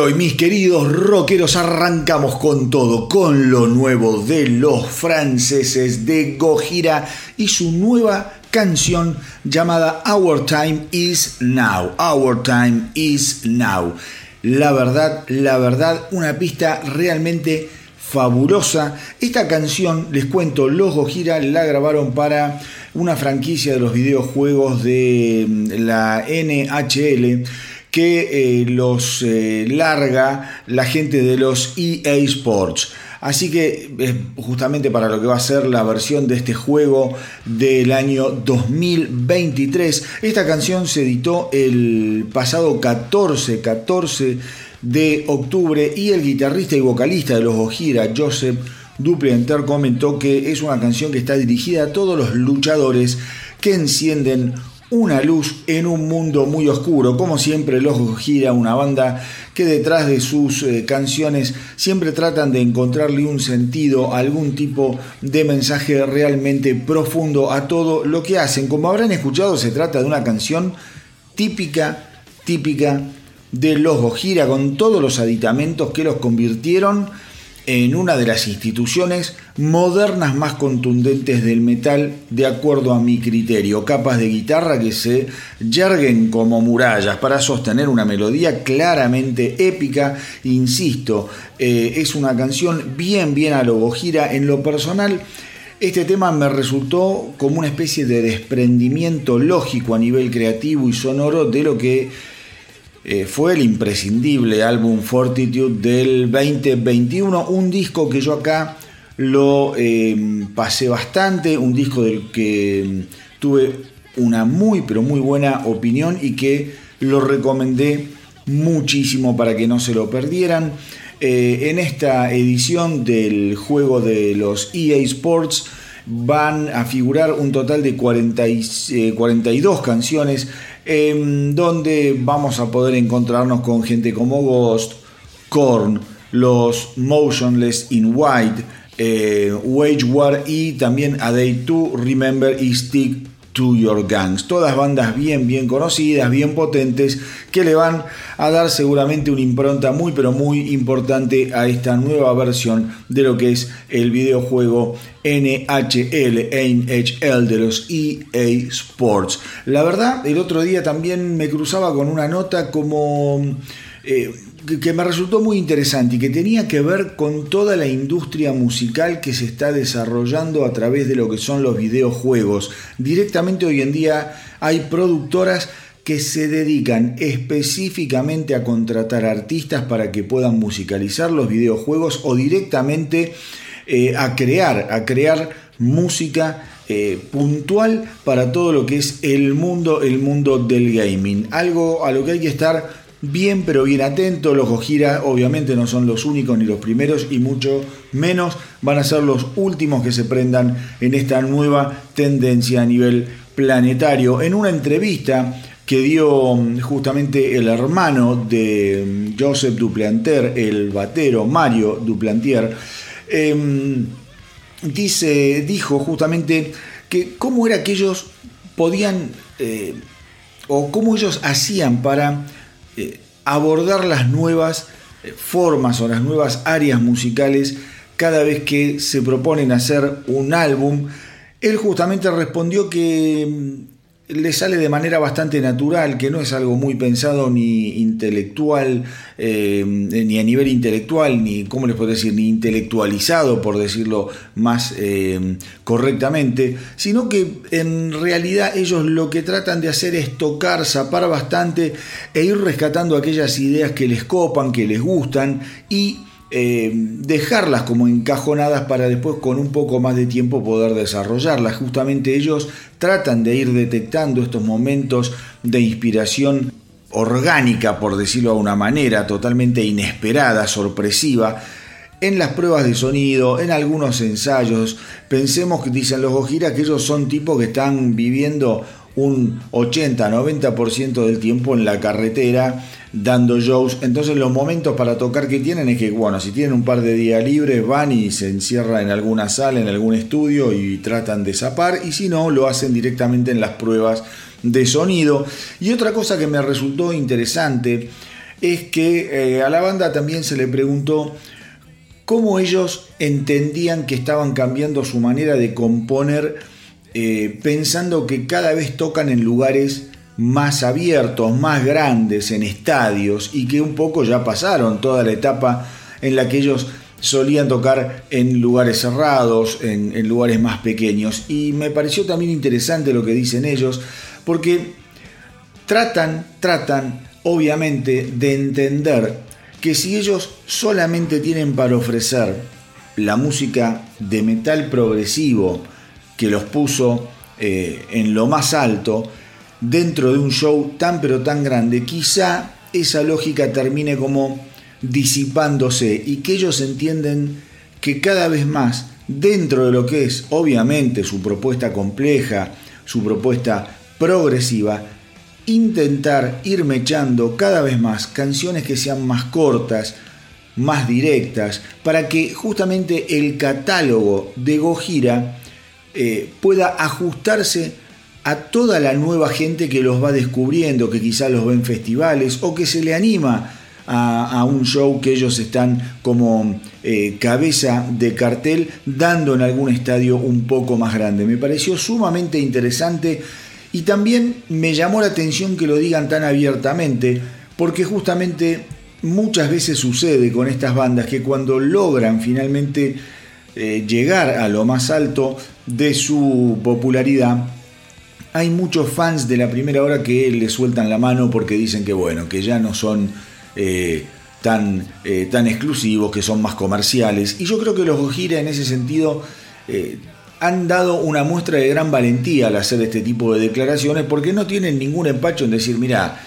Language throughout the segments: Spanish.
Hoy, mis queridos rockeros, arrancamos con todo, con lo nuevo de los franceses de Gojira y su nueva canción llamada Our Time Is Now. Our Time Is Now. La verdad, la verdad, una pista realmente fabulosa. Esta canción, les cuento, Los Gojira la grabaron para una franquicia de los videojuegos de mm, la NHL que eh, los eh, larga la gente de los EA Sports. Así que es justamente para lo que va a ser la versión de este juego del año 2023. Esta canción se editó el pasado 14, 14 de octubre y el guitarrista y vocalista de los Ojira, Joseph Duplienter, comentó que es una canción que está dirigida a todos los luchadores que encienden una luz en un mundo muy oscuro. Como siempre, Los Gira, una banda que detrás de sus eh, canciones siempre tratan de encontrarle un sentido, algún tipo de mensaje realmente profundo a todo lo que hacen. Como habrán escuchado, se trata de una canción típica, típica de Los Gira, con todos los aditamentos que los convirtieron en una de las instituciones modernas más contundentes del metal de acuerdo a mi criterio, capas de guitarra que se yerguen como murallas para sostener una melodía claramente épica, insisto, eh, es una canción bien bien a lo gira en lo personal. Este tema me resultó como una especie de desprendimiento lógico a nivel creativo y sonoro de lo que eh, fue el imprescindible álbum Fortitude del 2021, un disco que yo acá lo eh, pasé bastante, un disco del que mm, tuve una muy pero muy buena opinión y que lo recomendé muchísimo para que no se lo perdieran. Eh, en esta edición del juego de los EA Sports van a figurar un total de 42 canciones donde vamos a poder encontrarnos con gente como Ghost, Korn, los Motionless in White, eh, Wage War y también A Day to Remember y Stick to Your Gangs. Todas bandas bien, bien conocidas, bien potentes, que le van a dar seguramente una impronta muy, pero muy importante a esta nueva versión de lo que es el videojuego NHL, NHL de los EA Sports. La verdad, el otro día también me cruzaba con una nota como... Eh, que me resultó muy interesante y que tenía que ver con toda la industria musical que se está desarrollando a través de lo que son los videojuegos. Directamente hoy en día hay productoras que se dedican específicamente a contratar artistas para que puedan musicalizar los videojuegos o directamente eh, a crear, a crear música eh, puntual para todo lo que es el mundo, el mundo del gaming. Algo a lo que hay que estar bien pero bien atento. Los Gojira obviamente no son los únicos ni los primeros y mucho menos van a ser los últimos que se prendan en esta nueva tendencia a nivel planetario. En una entrevista que dio mm, justamente el hermano de mm, Joseph Duplantier, el batero Mario Duplantier, em, dice, dijo justamente que cómo era que ellos podían eh, o cómo ellos hacían para eh, abordar las nuevas eh, formas o las nuevas áreas musicales cada vez que se proponen hacer un álbum. Él justamente respondió que mm, le sale de manera bastante natural, que no es algo muy pensado ni intelectual, eh, ni a nivel intelectual, ni, ¿cómo les puedo decir?, ni intelectualizado, por decirlo más eh, correctamente, sino que en realidad ellos lo que tratan de hacer es tocar, zapar bastante e ir rescatando aquellas ideas que les copan, que les gustan y eh, dejarlas como encajonadas para después con un poco más de tiempo poder desarrollarlas. Justamente ellos tratan de ir detectando estos momentos de inspiración orgánica, por decirlo de una manera, totalmente inesperada, sorpresiva, en las pruebas de sonido, en algunos ensayos. Pensemos que dicen los Gojira que ellos son tipos que están viviendo un 80-90% del tiempo en la carretera dando shows. Entonces los momentos para tocar que tienen es que, bueno, si tienen un par de días libres, van y se encierran en alguna sala, en algún estudio y tratan de zapar. Y si no, lo hacen directamente en las pruebas de sonido. Y otra cosa que me resultó interesante es que eh, a la banda también se le preguntó cómo ellos entendían que estaban cambiando su manera de componer eh, pensando que cada vez tocan en lugares más abiertos, más grandes, en estadios, y que un poco ya pasaron toda la etapa en la que ellos solían tocar en lugares cerrados, en, lugares más pequeños. Y me pareció también interesante lo que dicen ellos, porque tratan, tratan, obviamente, de entender que si ellos solamente tienen para ofrecer la música de metal progresivo que los puso eh, en lo más alto, dentro de un show tan pero tan grande, quizá esa lógica termine como disipándose y que ellos entienden que cada vez más, dentro de lo que es obviamente su propuesta compleja, su propuesta progresiva, intentar ir mechando cada vez más canciones que sean más cortas, más directas, para que justamente el catálogo de Gojira eh, pueda ajustarse a toda la nueva gente que los va descubriendo, que quizá los ve en festivales o que se le anima a, un show que ellos están como eh, cabeza de cartel dando en algún estadio un poco más grande. Me pareció sumamente interesante y también me llamó la atención que lo digan tan abiertamente, porque justamente muchas veces sucede con estas bandas que cuando logran finalmente eh, llegar a lo más alto de su popularidad, hay muchos fans de la primera hora que le sueltan la mano porque dicen que bueno, que ya no son eh, tan, eh, tan exclusivos, que son más comerciales. Y yo creo que los Gojira en ese sentido han dado una muestra de gran valentía al hacer este tipo de declaraciones porque no tienen ningún empacho en decir, mira,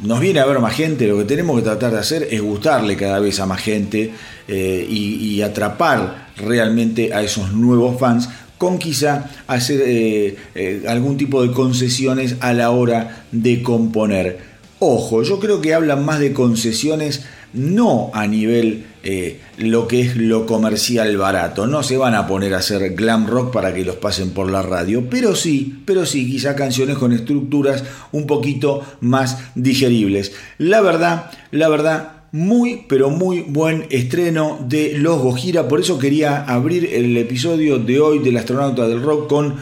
nos viene a ver más gente, lo que tenemos que tratar de hacer es gustarle cada vez a más gente eh, y, atrapar realmente a esos nuevos fans con quizá hacer eh, eh, algún tipo de concesiones a la hora de componer. Ojo, yo creo que hablan más de concesiones no a nivel eh, lo que es lo comercial barato. No se van a poner a hacer glam rock para que los pasen por la radio, pero sí, pero sí, quizá canciones con estructuras un poquito más digeribles. La verdad, la verdad, muy, pero muy buen estreno de Los Gojira. Por eso quería abrir el episodio de hoy del astronauta del rock con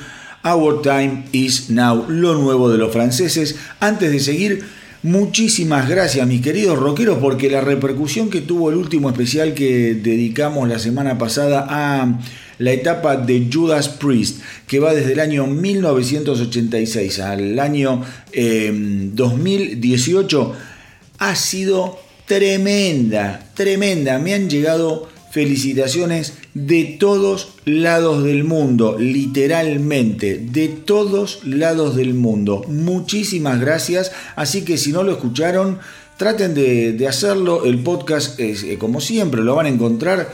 Our Time is Now, lo nuevo de los franceses. Antes de seguir, Muchísimas gracias, mis queridos rockeros, porque la repercusión que tuvo el último especial que dedicamos la semana pasada a la etapa de Judas Priest, que va desde el año 1986 al año 2018, em, ha sido tremenda, tremenda. Me han llegado felicitaciones de todos lados del mundo, literalmente, de todos lados del mundo. Muchísimas gracias, así que si no lo escucharon, traten de, hacerlo. El podcast, es, eh, como siempre, lo van a encontrar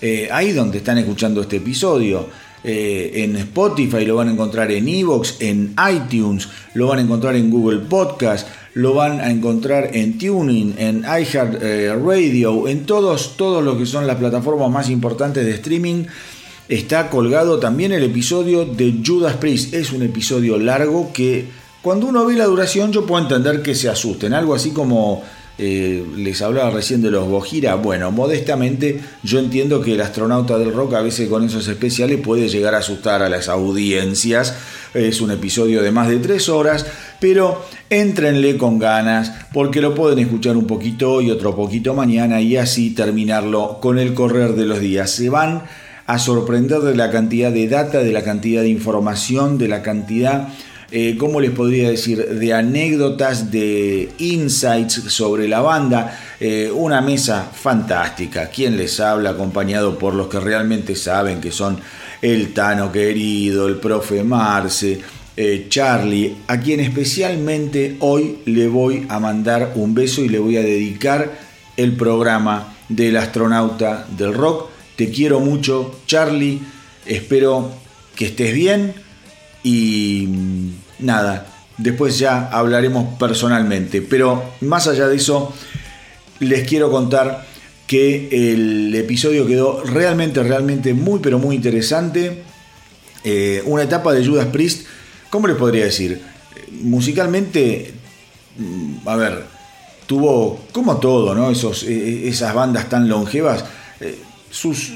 eh, ahí donde están escuchando este episodio. Eh, en Spotify, lo van a encontrar en Evox, en iTunes, lo van a encontrar en Google Podcast, lo van a encontrar en Tuning, en iHeart eh, Radio, en todos, todos lo que son las plataformas más importantes de streaming. Está colgado también el episodio de Judas Priest. Es un episodio largo que cuando uno ve la duración yo puedo entender que se asusten. Algo así como eh, les hablaba recién de los Gojira. Bueno, modestamente yo entiendo que el astronauta del rock a veces con esos especiales puede llegar a asustar a las audiencias. Es un episodio de más de tres horas pero éntrenle con ganas porque lo pueden escuchar un poquito y otro poquito mañana y así terminarlo con el correr de los días. Se van a sorprender de la cantidad de data, de la cantidad de información, de la cantidad, eh, ¿cómo les podría decir?, de anécdotas, de insights sobre la banda. Eh, una mesa fantástica. ¿Quién les habla? Acompañado por los que realmente saben que son el Tano querido, el profe Marce eh, Charlie, a quien especialmente hoy le voy a mandar un beso y le voy a dedicar el programa del astronauta del rock. Te quiero mucho, Charlie. Espero que estés bien y mm, nada, después ya hablaremos personalmente. Pero más allá de eso, les quiero contar que el episodio quedó realmente, realmente muy, pero muy interesante. Eh, una etapa de Judas Priest ¿Cómo les podría decir? Musicalmente, mm, a ver, tuvo, como todo, ¿no? Esos, e, e, esas bandas tan longevas, eh, sus,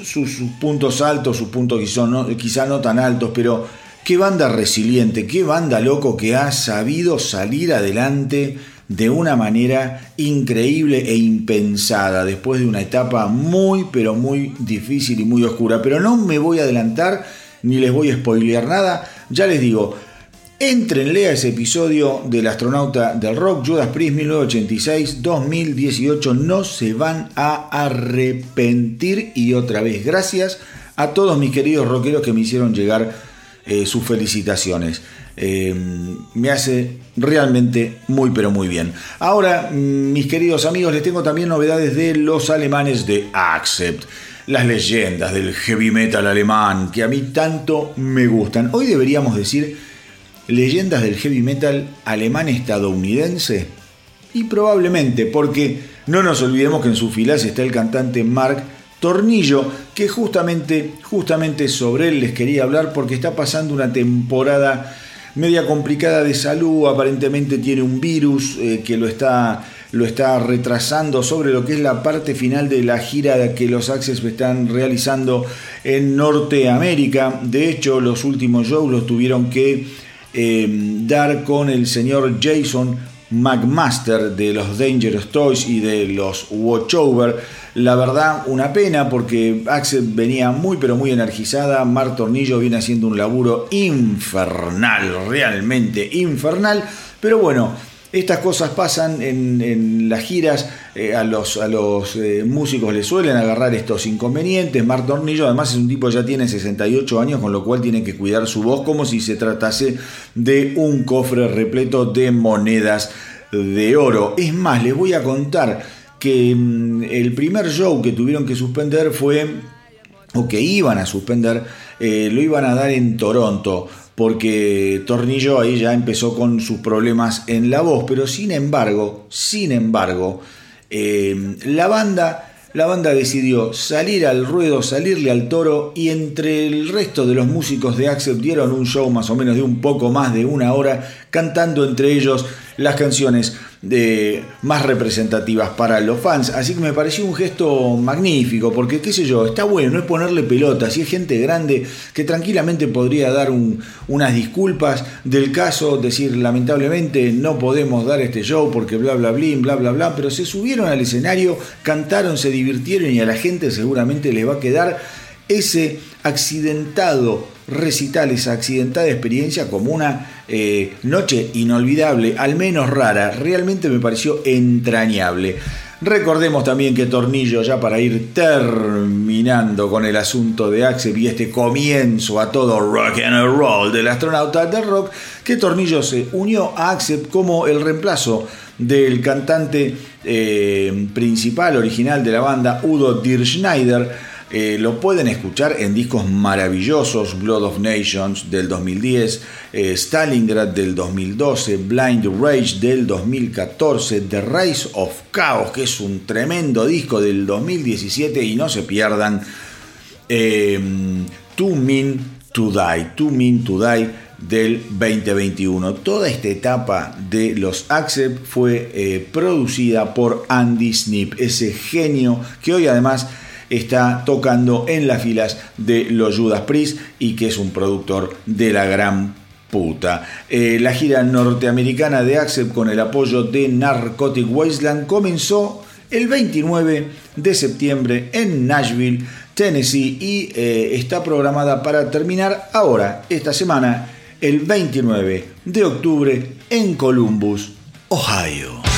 puntos altos, sus puntos quizá no, quizá no tan altos, pero qué banda resiliente, qué banda loco que ha sabido salir adelante de una manera increíble e impensada después de una etapa muy pero muy difícil y muy oscura. Pero no me voy a adelantar ni les voy a spoilear nada. Ya les digo, Entrenle a ese episodio del astronauta del rock, Judas Priest 1986-2018. No se van a arrepentir. Y otra vez, gracias a todos mis queridos rockeros que me hicieron llegar eh, sus felicitaciones. Eh, me hace realmente muy pero muy bien. Ahora, mis queridos amigos, les tengo también novedades de los alemanes de Accept. Las leyendas del heavy metal alemán que a mí tanto me gustan. Hoy deberíamos decir leyendas del heavy metal alemán estadounidense? Y probablemente, porque no nos olvidemos que en sus filas está el cantante Mark Tornillo, que justamente, justamente sobre él les quería hablar porque está pasando una temporada media complicada de salud, aparentemente tiene un virus eh, que lo está, lo está retrasando sobre lo que es la parte final de la gira que los Access están realizando en Norteamérica. De hecho, los últimos shows los tuvieron que Em, dar con el señor Jason McMaster de los Dangerous Toys y de los Watchover. La verdad, una pena porque Axel venía muy pero muy energizada. Mar Tornillo viene haciendo un laburo infernal, realmente infernal. Pero bueno, estas cosas pasan en, las giras, eh, a los, a los eh, músicos les suelen agarrar estos inconvenientes. Mark Tornillo además es un tipo que ya tiene 68 años, con lo cual tiene que cuidar su voz como si se tratase de un cofre repleto de monedas de oro. Es más, les voy a contar que mm, el primer show que tuvieron que suspender fue, o que iban a suspender, eh, lo iban a dar en Toronto porque Tornillo ahí ya empezó con sus problemas en la voz, pero sin embargo, sin embargo, eh, la banda la banda decidió salir al ruedo, salirle al toro y entre el resto de los músicos de Accept dieron un show más o menos de un poco más de una hora cantando entre ellos las canciones de, más representativas para los fans. Así que me pareció un gesto magnífico, porque qué sé yo, está bueno, no es ponerle pelota, si es gente grande que tranquilamente podría dar unas disculpas del caso, decir lamentablemente no podemos dar este show porque bla bla bla, bla bla bla, pero se subieron al escenario, cantaron, se divirtieron y a la gente seguramente les va a quedar ese accidentado recital, esa accidentada experiencia como una eh, noche inolvidable, al menos rara, realmente me pareció entrañable. Recordemos también que Tornillo, ya para ir terminando con el asunto de Axel y este comienzo a todo rock and roll del astronauta de rock, que Tornillo se unió a Axel como el reemplazo del cantante eh, principal original de la banda, Udo Dirschneider eh, lo pueden escuchar en discos maravillosos, Blood of Nations del 2010, eh, Stalingrad del 2012, Blind Rage del 2014, The Rise of Chaos, que es un tremendo disco del 2017 y no se pierdan eh, Too Mean to Die, Too Mean to Die del 2021. Toda esta etapa de los Accept fue producida por Andy Snip, ese genio que hoy además está tocando en las filas de los Judas Priest y que es un productor de la gran puta. Eh, la gira norteamericana de Accept con el apoyo de Narcotic Wasteland comenzó el 29 de septiembre en Nashville, Tennessee y eh, está programada para terminar ahora, esta semana, el 29 de octubre en Columbus, Ohio.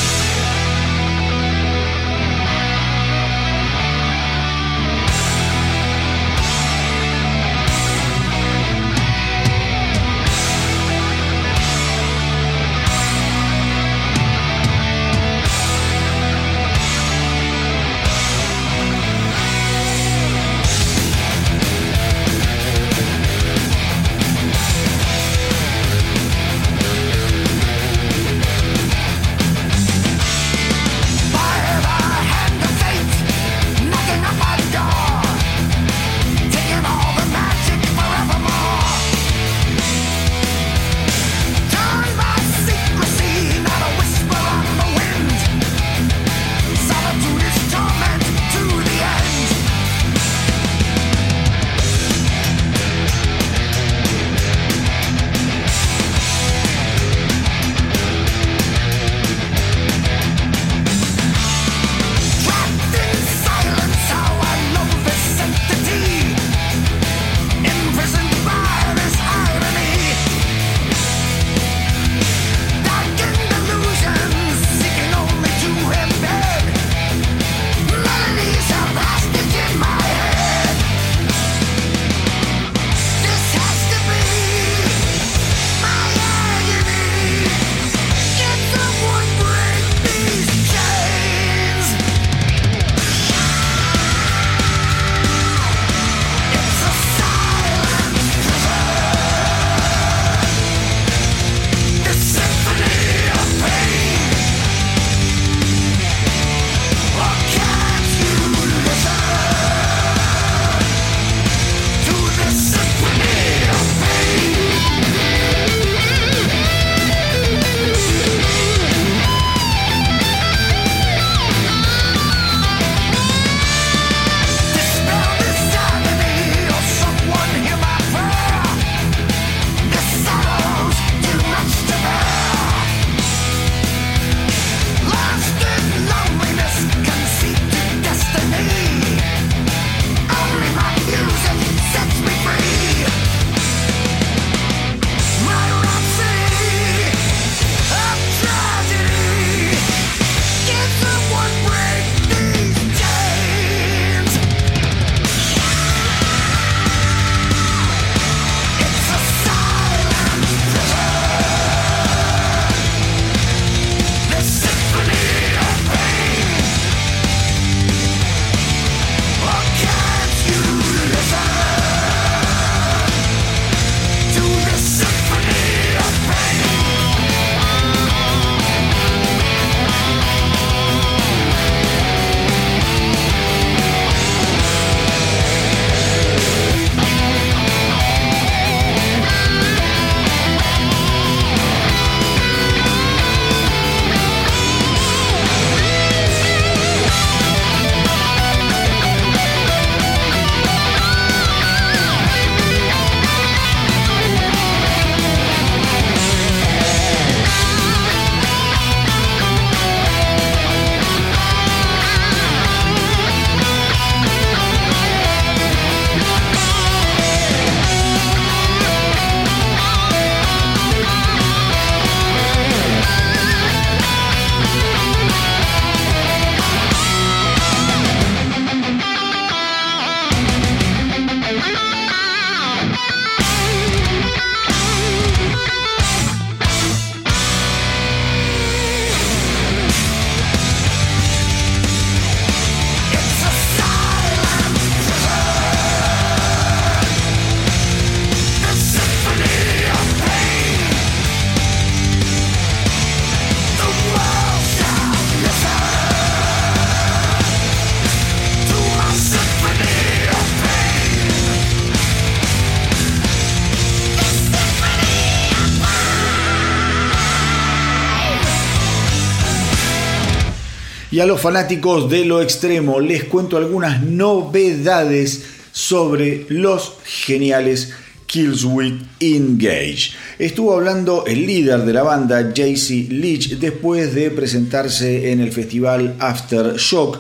Y a los fanáticos de lo extremo les cuento algunas novedades sobre los geniales Killswitch Engage. Estuvo hablando el líder de la banda, JC Leach, después de presentarse en el festival Aftershock.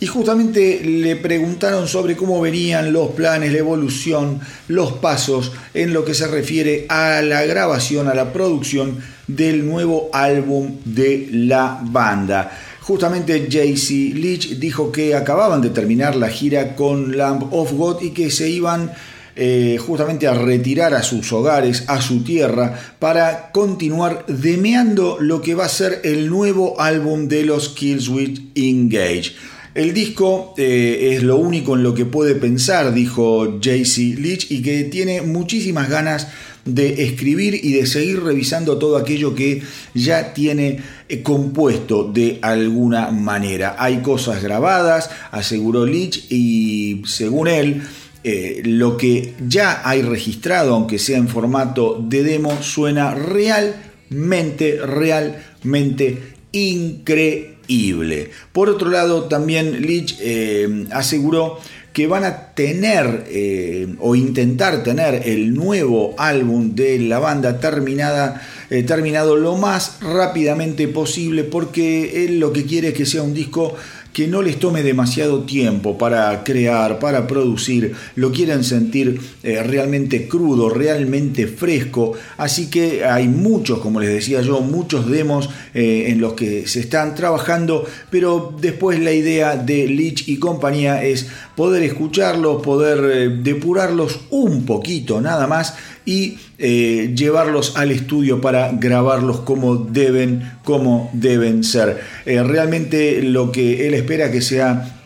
Y justamente le preguntaron sobre cómo venían los planes, la evolución, los pasos en lo que se refiere a la grabación, a la producción del nuevo álbum de la banda. Justamente JC Leach dijo que acababan de terminar la gira con Lamb of God y que se iban eh, justamente a retirar a sus hogares, a su tierra, para continuar demeando lo que va a ser el nuevo álbum de los Killswitch Engage. El disco eh, es lo único en lo que puede pensar, dijo JC Leach, y que tiene muchísimas ganas escribir y de seguir revisando todo aquello que ya tiene eh, compuesto de alguna manera. Hay cosas grabadas, aseguró Leach, y según él, eh, lo que ya hay registrado, aunque sea en formato de demo, suena realmente, realmente increíble. Por otro lado, también Leach eh, aseguró que van a tener eh, o intentar tener el nuevo álbum de la banda terminada, terminado lo más rápidamente posible porque él lo que quiere es que sea un disco que no les tome demasiado tiempo para crear, para producir, lo quieren sentir eh, realmente crudo, realmente fresco, así que hay muchos, como les decía yo, muchos demos eh, en los que se están trabajando, pero después la idea de Leach y compañía es poder escucharlos, poder eh, depurarlos un poquito nada más y eh, llevarlos al estudio para grabarlos como deben, como deben ser. Eh, realmente lo que él espera que sea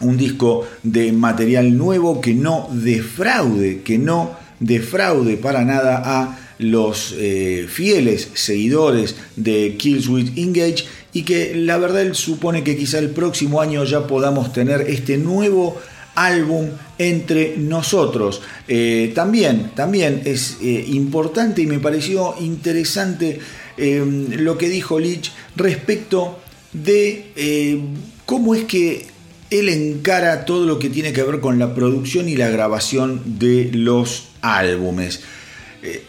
un disco de material nuevo que no defraude, que no defraude para nada a los eh, fieles seguidores de Killswitch Engage y que la verdad él supone que quizá el próximo año ya podamos tener este nuevo álbum entre nosotros. Eh, también, también es eh, importante y me pareció interesante eh, lo que dijo Leach respecto de cómo es que él encara todo lo que tiene que ver con la producción y la grabación de los álbumes.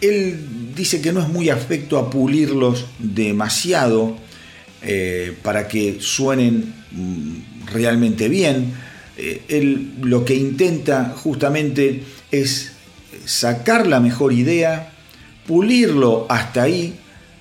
él dice que no es muy afecto a pulirlos demasiado para que suenen mm, realmente bien eh, él lo que intenta justamente es sacar la mejor idea, pulirlo hasta ahí,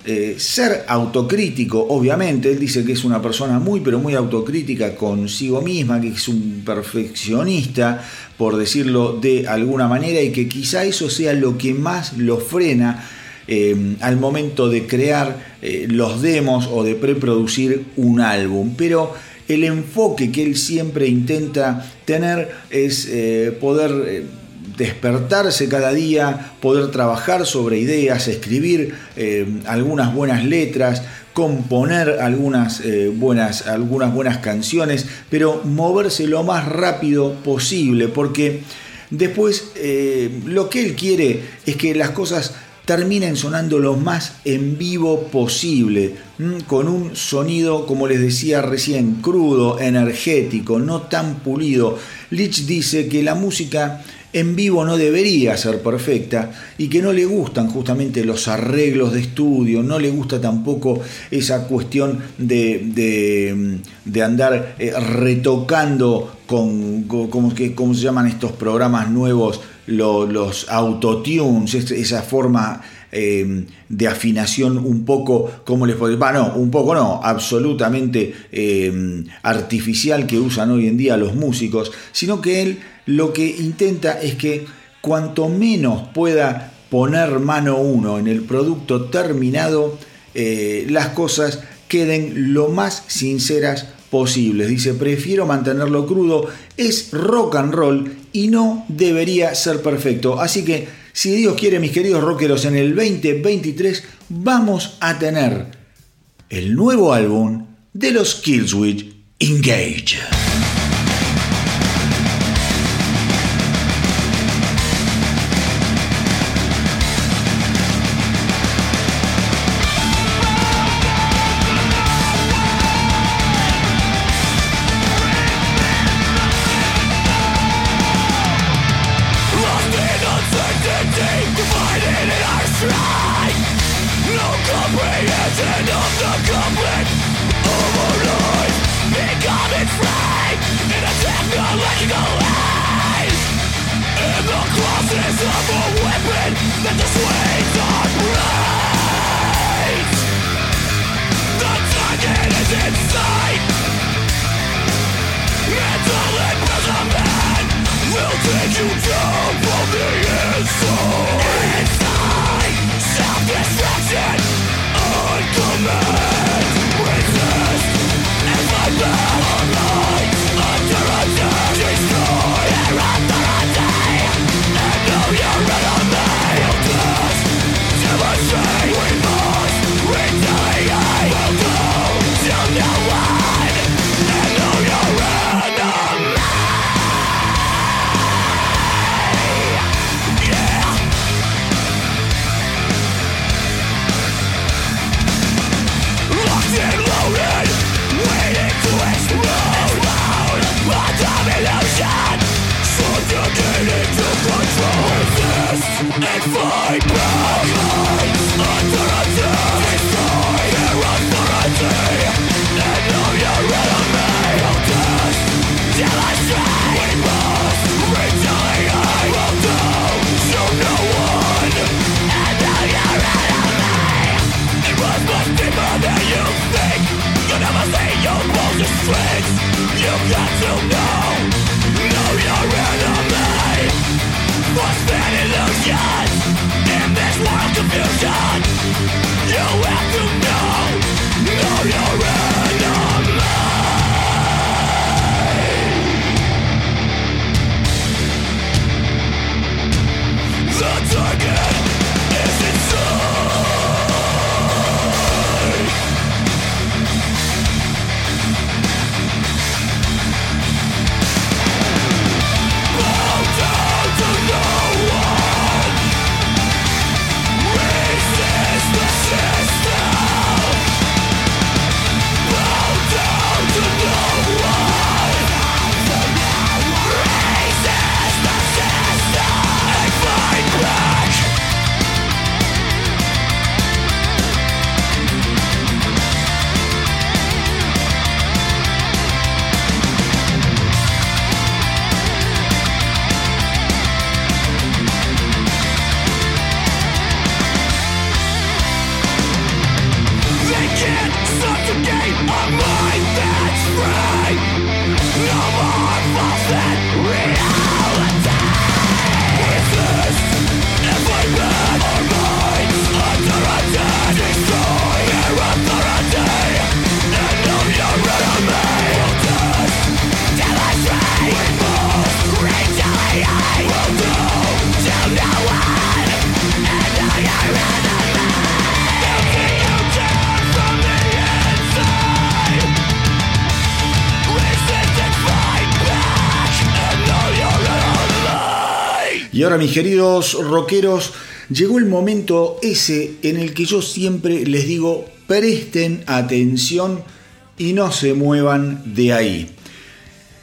eh, ser autocrítico, obviamente, él dice que es una persona muy, pero muy autocrítica consigo misma, que es un perfeccionista, por decirlo de alguna manera, y que quizá eso sea lo que más lo frena eh, al momento de crear los demos o de preproducir un álbum. Pero el enfoque que él siempre intenta tener es eh, poder eh, despertarse cada día, poder trabajar sobre ideas, escribir eh, algunas buenas letras, componer algunas, buenas, algunas buenas canciones, pero moverse lo más rápido posible, porque después lo que él quiere es que las cosas terminen sonando lo más en vivo posible, con un sonido, como les decía recién, crudo, energético, no tan pulido. Lich dice que la música en vivo no debería ser perfecta y que no le gustan justamente los arreglos de estudio, no le gusta tampoco esa cuestión de, de, andar eh, retocando con, como, que, ¿cómo se llaman estos programas nuevos? Los autotunes, esa forma em, de afinación un poco, como les puedo decir? no, un poco no, absolutamente em, artificial que usan hoy en día los músicos, sino que él lo que intenta es que cuanto menos pueda poner mano uno en el producto terminado, eh, las cosas queden lo más sinceras posibles. Dice, prefiero mantenerlo crudo, es rock and roll y no debería ser perfecto. Así que, si Dios quiere, mis queridos rockeros, en el 2023 vamos a tener el nuevo álbum de los Killswitch Engage. Mis queridos rockeros, llegó el momento ese en el que yo siempre les digo, presten atención y no se muevan de ahí.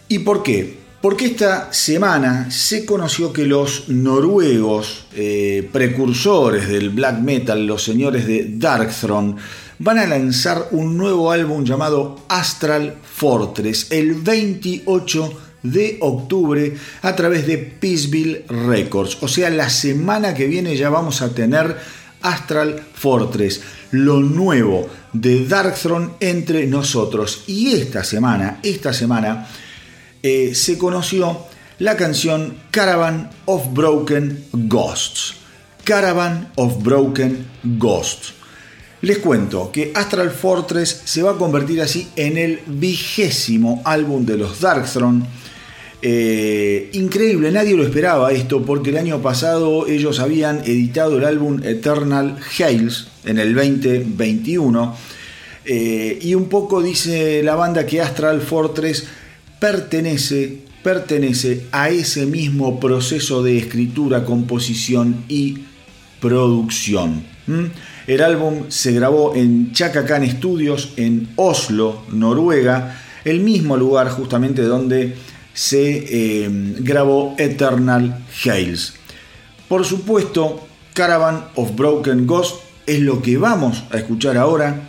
¿Y por qué? Porque esta semana se conoció que los noruegos, eh, precursores del black metal, los señores de Darkthrone, van a lanzar un nuevo álbum llamado Astral Fortress el 28 de octubre a través de Peaceville Records. O sea, la semana que viene ya vamos a tener Astral Fortress, lo nuevo de Darkthrone entre nosotros. Y esta semana, esta semana eh, se conoció la canción Caravan of Broken Ghosts. Caravan of Broken Ghosts. Les cuento que Astral Fortress se va a convertir así en el vigésimo álbum de los Darkthrone eh, increíble, nadie lo esperaba esto porque el año pasado ellos habían editado el álbum Eternal Hails en el 2021 eh, y un poco dice la banda que Astral Fortress pertenece, pertenece a ese mismo proceso de escritura, composición y producción. El álbum se grabó en Chakakan Studios en Oslo, Noruega, el mismo lugar justamente donde se eh, grabó Eternal Hails. Por supuesto, Caravan of Broken Ghost es lo que vamos a escuchar ahora.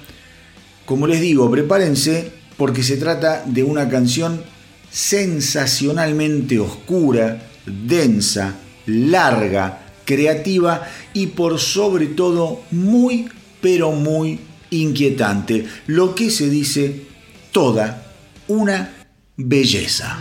Como les digo, prepárense porque se trata de una canción sensacionalmente oscura, densa, larga, creativa y por sobre todo muy, pero muy inquietante. Lo que se dice toda una belleza.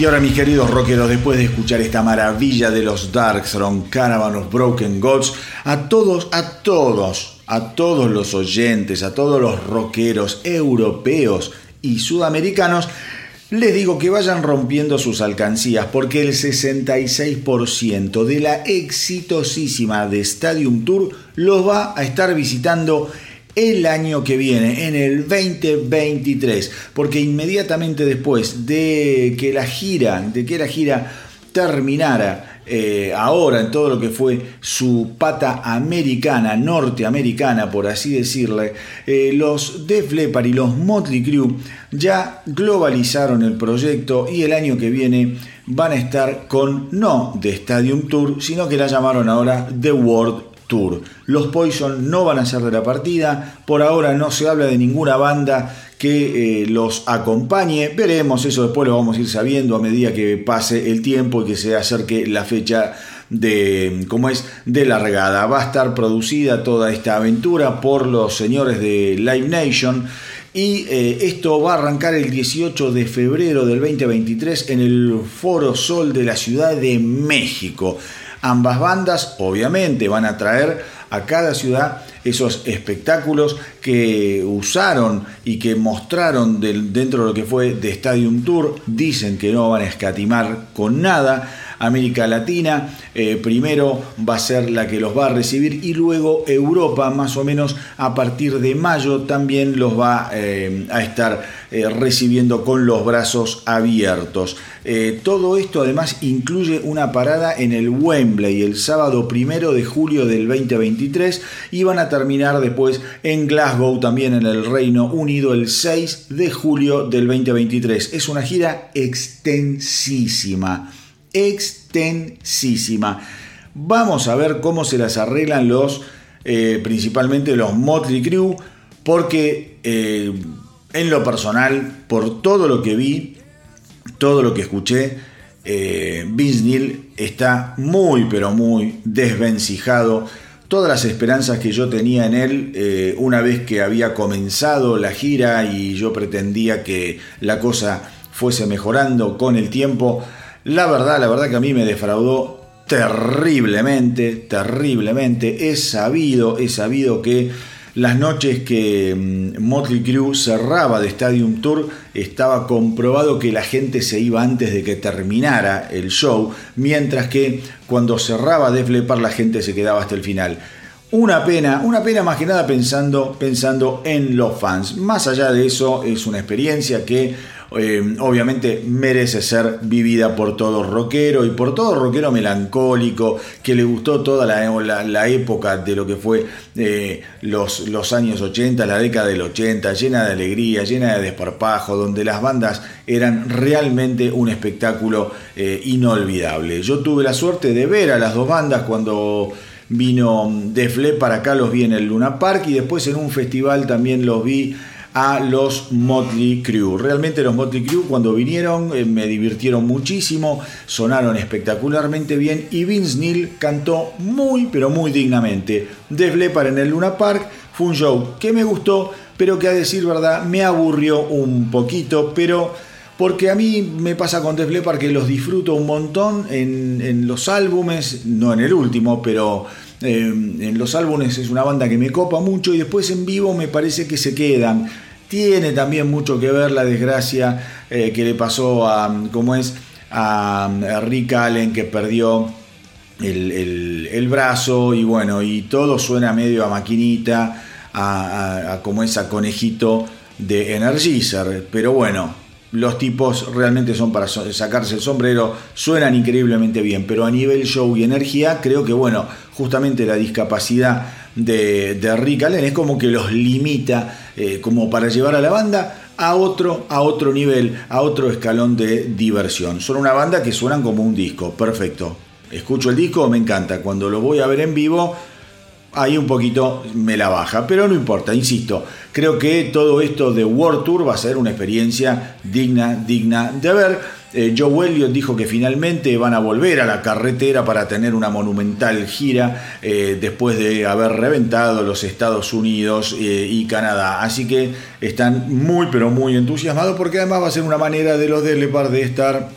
Y ahora mis queridos rockeros, después de escuchar esta maravilla de los Darkthrone, Caravan of Broken Gods, a todos, a todos, a todos los oyentes, a todos los rockeros europeos y sudamericanos, les digo que vayan rompiendo sus alcancías porque el 66% de la exitosísima de Stadium Tour los va a estar visitando el año que viene, en el 2023, porque inmediatamente después de que la gira, de que la gira terminara eh, ahora en todo lo que fue su pata americana, norteamericana, por así decirle, eh, los Def Leppard y los Motley Crue ya globalizaron el proyecto y el año que viene van a estar con no The Stadium Tour, sino que la llamaron ahora The World Tour. Los Poison no van a ser de la partida, por ahora no se habla de ninguna banda que eh, los acompañe. Veremos, eso después lo vamos a ir sabiendo a medida que pase el tiempo y que se acerque la fecha de cómo es de largada. Va a estar producida toda esta aventura por los señores de Live Nation. Y eh, esto va a arrancar el 18 de febrero del 2023 en el Foro Sol de la Ciudad de México. Ambas bandas obviamente van a traer a cada ciudad esos espectáculos que usaron y que mostraron dentro de lo que fue de Stadium Tour. Dicen que no van a escatimar con nada. América Latina eh, primero va a ser la que los va a recibir y luego Europa más o menos a partir de mayo también los va eh, a estar eh, recibiendo con los brazos abiertos. todo esto además incluye una parada en el Wembley el sábado primero de julio del 2023 y van a terminar después en Glasgow también en el Reino Unido el 6 de julio del 2023. Es una gira extensísima extensísima. Vamos a ver cómo se las arreglan los, eh, principalmente los Motley Crue, porque eh, en lo personal, por todo lo que vi, todo lo que escuché, eh, Neil está muy, pero muy desvencijado. Todas las esperanzas que yo tenía en él, eh, una vez que había comenzado la gira y yo pretendía que la cosa fuese mejorando con el tiempo, la verdad, la verdad que a mí me defraudó terriblemente, terriblemente. He sabido, he sabido que las noches que mm, Motley Crue cerraba de Stadium Tour estaba comprobado que la gente se iba antes de que terminara el show, mientras que cuando cerraba Def Leppard la gente se quedaba hasta el final. Una pena, una pena más que nada pensando, pensando en los fans. Más allá de eso, es una experiencia que eh, obviamente merece ser vivida por todo rockero y por todo rockero melancólico que le gustó toda la, época de lo que fue eh, los, años 80, la década del 80, llena de alegría, llena de desparpajo, donde las bandas eran realmente un espectáculo eh, inolvidable. Yo tuve la suerte de ver a las dos bandas cuando vino Def para acá, los vi en el Luna Park y después en un festival también los vi a los Motley Crue. Realmente los Motley Crue cuando vinieron eh, me divirtieron muchísimo, sonaron espectacularmente bien y Vince Neil cantó muy pero muy dignamente. Def Leppard en el Luna Park fue un show que me gustó, pero que a decir verdad me aburrió un poquito, pero porque a mí me pasa con Def Leppard que los disfruto un montón en, en los álbumes, no en el último, pero eh, en los álbumes es una banda que me copa mucho y después en vivo me parece que se quedan. Tiene también mucho que ver la desgracia eh, que le pasó a, ¿cómo es? A, Rick Allen que perdió el, brazo y bueno, y todo suena medio a maquinita, a, a como esa conejito de Energizer. Pero bueno, los tipos realmente son para sacarse el sombrero, suenan increíblemente bien, pero a nivel show y energía creo que bueno, justamente la discapacidad de, de Rick Allen es como que los limita eh, como para llevar a la banda a otro, a otro nivel, a otro escalón de diversión. Son una banda que suenan como un disco, perfecto. Escucho el disco, me encanta. Cuando lo voy a ver en vivo, ahí un poquito me la baja, pero no importa, insisto, creo que todo esto de World Tour va a ser una experiencia digna, digna de ver. Eh, Joe Elliott dijo que finalmente van a volver a la carretera para tener una monumental gira eh, después de haber reventado los Estados Unidos eh, y Canadá. Así que están muy pero muy entusiasmados porque además va a ser una manera de los de Lepard de estar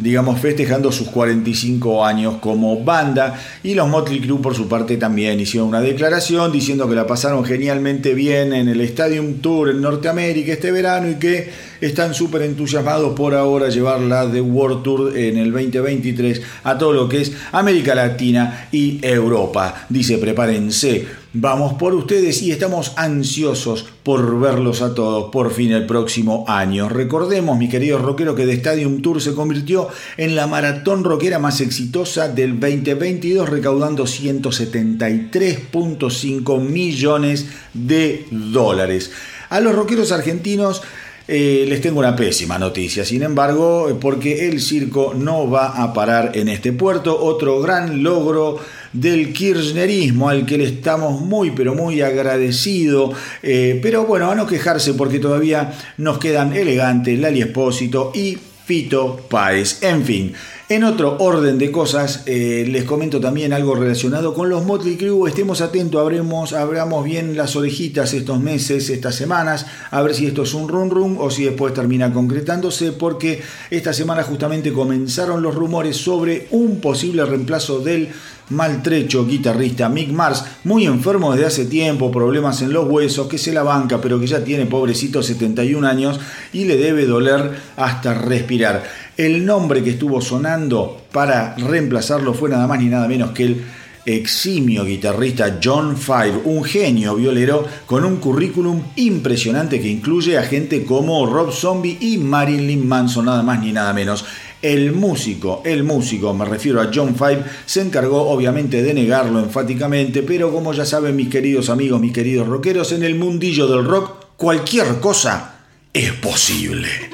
digamos, festejando sus 45 años como banda. Y los Motley Crue, por su parte, también hicieron una declaración diciendo que la pasaron genialmente bien en el Stadium Tour en Norteamérica este verano y que están súper entusiasmados por ahora llevarla de World Tour en el 2023 a todo lo que es América Latina y Europa. Dice, prepárense, vamos por ustedes y estamos ansiosos por verlos a todos por fin el próximo año. Recordemos, mi querido rockero, que The Stadium Tour se convirtió en la maratón rockera más exitosa del 2022, recaudando 173.5 millones de dólares. A los rockeros argentinos eh, les tengo una pésima noticia, sin embargo, porque el circo no va a parar en este puerto. Otro gran logro del kirchnerismo al que le estamos muy pero muy agradecido. Eh, pero bueno, a no quejarse porque todavía nos quedan elegantes Lali Espósito y Fito Páez. En fin. En otro orden de cosas, eh, les comento también algo relacionado con los Motley Crue. Estemos atentos, abramos bien las orejitas estos meses, estas semanas, a ver si esto es un run run o si después termina concretándose, porque esta semana justamente comenzaron los rumores sobre un posible reemplazo del maltrecho guitarrista Mick Mars, muy enfermo desde hace tiempo, problemas en los huesos, que se la banca, pero que ya tiene pobrecito 71 años y le debe doler hasta respirar. El nombre que estuvo sonando para reemplazarlo fue nada más ni nada menos que el eximio guitarrista John Five, un genio violero con un currículum impresionante que incluye a gente como Rob Zombie y Marilyn Manson, nada más ni nada menos. El músico, el músico, me refiero a John Five, se encargó obviamente de negarlo enfáticamente, pero como ya saben mis queridos amigos, mis queridos rockeros, en el mundillo del rock cualquier cosa es posible.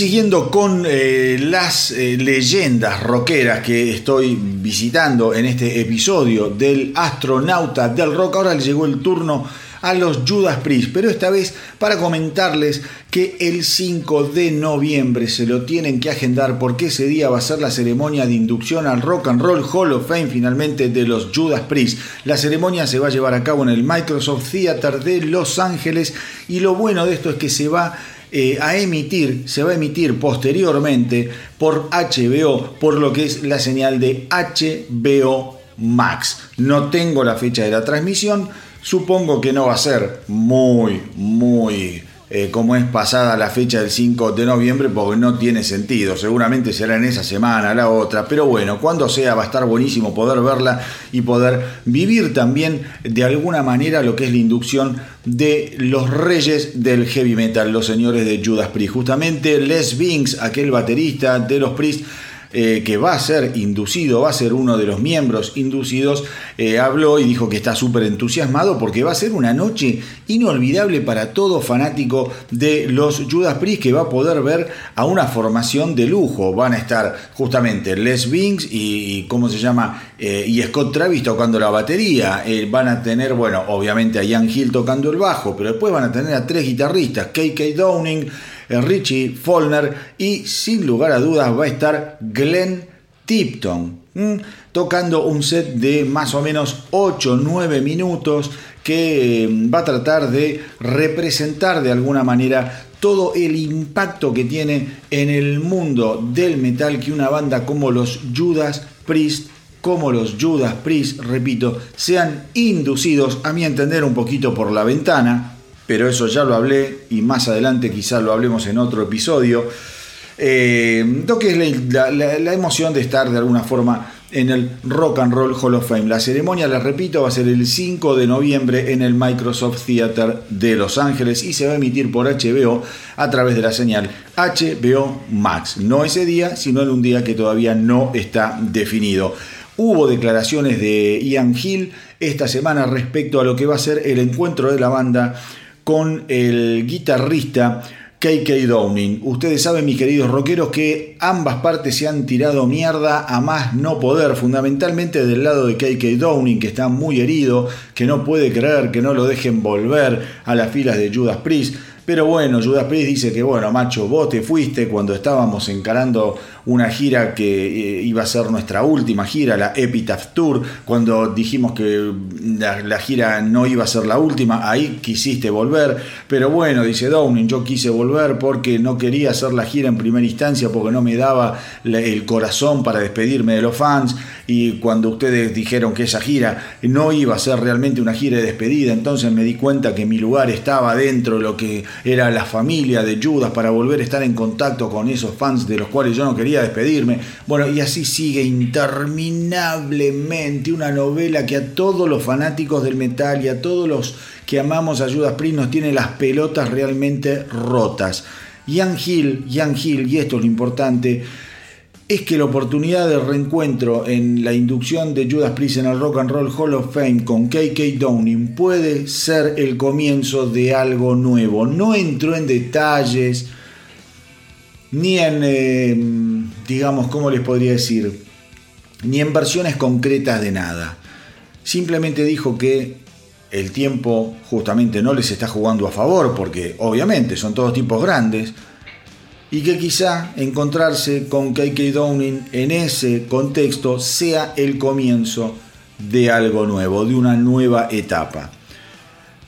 Siguiendo con eh, las eh, leyendas rockeras que estoy visitando en este episodio del astronauta del rock, ahora le llegó el turno a los Judas Priest, pero esta vez para comentarles que el 5 de noviembre se lo tienen que agendar porque ese día va a ser la ceremonia de inducción al Rock and Roll Hall of Fame finalmente de los Judas Priest. La ceremonia se va a llevar a cabo en el Microsoft Theater de Los Ángeles y lo bueno de esto es que se va eh, a emitir, se va a emitir posteriormente por HBO, por lo que es la señal de HBO Max. No tengo la fecha de la transmisión, supongo que no va a ser muy, muy eh, como es pasada la fecha del 5 de noviembre, porque no tiene sentido. Seguramente será en esa semana, la otra, pero bueno, cuando sea va a estar buenísimo poder verla y poder vivir también de alguna manera lo que es la inducción de los reyes del heavy metal, los señores de Judas Priest. Justamente Les Binks, aquel baterista de los Priest, eh, que va a ser inducido, va a ser uno de los miembros inducidos, eh, habló y dijo que está súper entusiasmado porque va a ser una noche inolvidable para todo fanático de los Judas Priest que va a poder ver a una formación de lujo. Van a estar justamente Les Binks y, ¿cómo se llama? Eh, y Scott Travis tocando la batería. Van a tener, bueno, obviamente a Ian Hill tocando el bajo, pero después van a tener a tres guitarristas, KK Downing, Richie Follner y sin lugar a dudas va a estar Glenn Tipton tocando un set de más o menos 8-9 minutos que va a tratar de representar de alguna manera todo el impacto que tiene en el mundo del metal que una banda como los Judas Priest como los Judas Priest, repito, sean inducidos, a mi entender, un poquito por la ventana, pero eso ya lo hablé y más adelante quizás lo hablemos en otro episodio. Eh, lo que es la, la, la, emoción de estar de alguna forma en el Rock and Roll Hall of Fame. La ceremonia, les repito, va a ser el 5 de noviembre en el Microsoft Theater de Los Ángeles y se va a emitir por HBO a través de la señal HBO Max. No ese día, sino en un día que todavía no está definido. Hubo declaraciones de Ian Hill esta semana respecto a lo que va a ser el encuentro de la banda con el guitarrista KK Downing. Ustedes saben, mis queridos rockeros, que ambas partes se han tirado mierda a más no poder, fundamentalmente del lado de KK Downing, que está muy herido, que no puede creer que no lo dejen volver a las filas de Judas Priest. Pero bueno, Judas Priest dice que bueno, macho, vos te fuiste cuando estábamos encarando una gira que iba a ser nuestra última gira, la Epitaph Tour, cuando dijimos que la, la, gira no iba a ser la última, ahí quisiste volver, pero bueno, dice Downing, yo quise volver porque no quería hacer la gira en primera instancia, porque no me daba el corazón para despedirme de los fans, y cuando ustedes dijeron que esa gira no iba a ser realmente una gira de despedida, entonces me di cuenta que mi lugar estaba dentro de lo que era la familia de Judas para volver a estar en contacto con esos fans de los cuales yo no quería despedirme. Bueno, y así sigue interminablemente una novela que a todos los fanáticos del metal y a todos los que amamos a Judas Priest nos tiene las pelotas realmente rotas. Ian Hill, Ian Hill, y esto es lo importante, es que la oportunidad de reencuentro en la inducción de Judas Priest en el Rock and Roll Hall of Fame con KK Downing puede ser el comienzo de algo nuevo. No entró en detalles, ni en, eh, digamos, ¿cómo les podría decir? Ni en versiones concretas de nada. Simplemente dijo que el tiempo justamente no les está jugando a favor, porque obviamente son todos tipos grandes, y que quizá encontrarse con KK Downing en ese contexto sea el comienzo de algo nuevo, de una nueva etapa.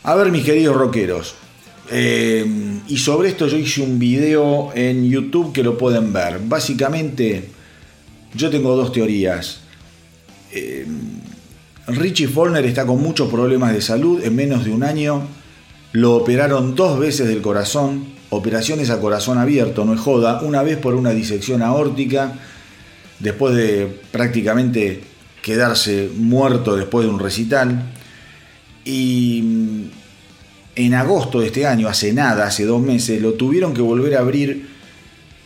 A ver, mis queridos rockeros, eh, y sobre esto yo hice un video en YouTube que lo pueden ver. Básicamente, yo tengo dos teorías. Eh, Richie Follner está con muchos problemas de salud. En menos de un año lo operaron dos veces del corazón. Operaciones a corazón abierto, no es joda. Una vez por una disección aórtica. Después de prácticamente quedarse muerto después de un recital. Y en agosto de este año, hace nada, hace dos meses, lo tuvieron que volver a abrir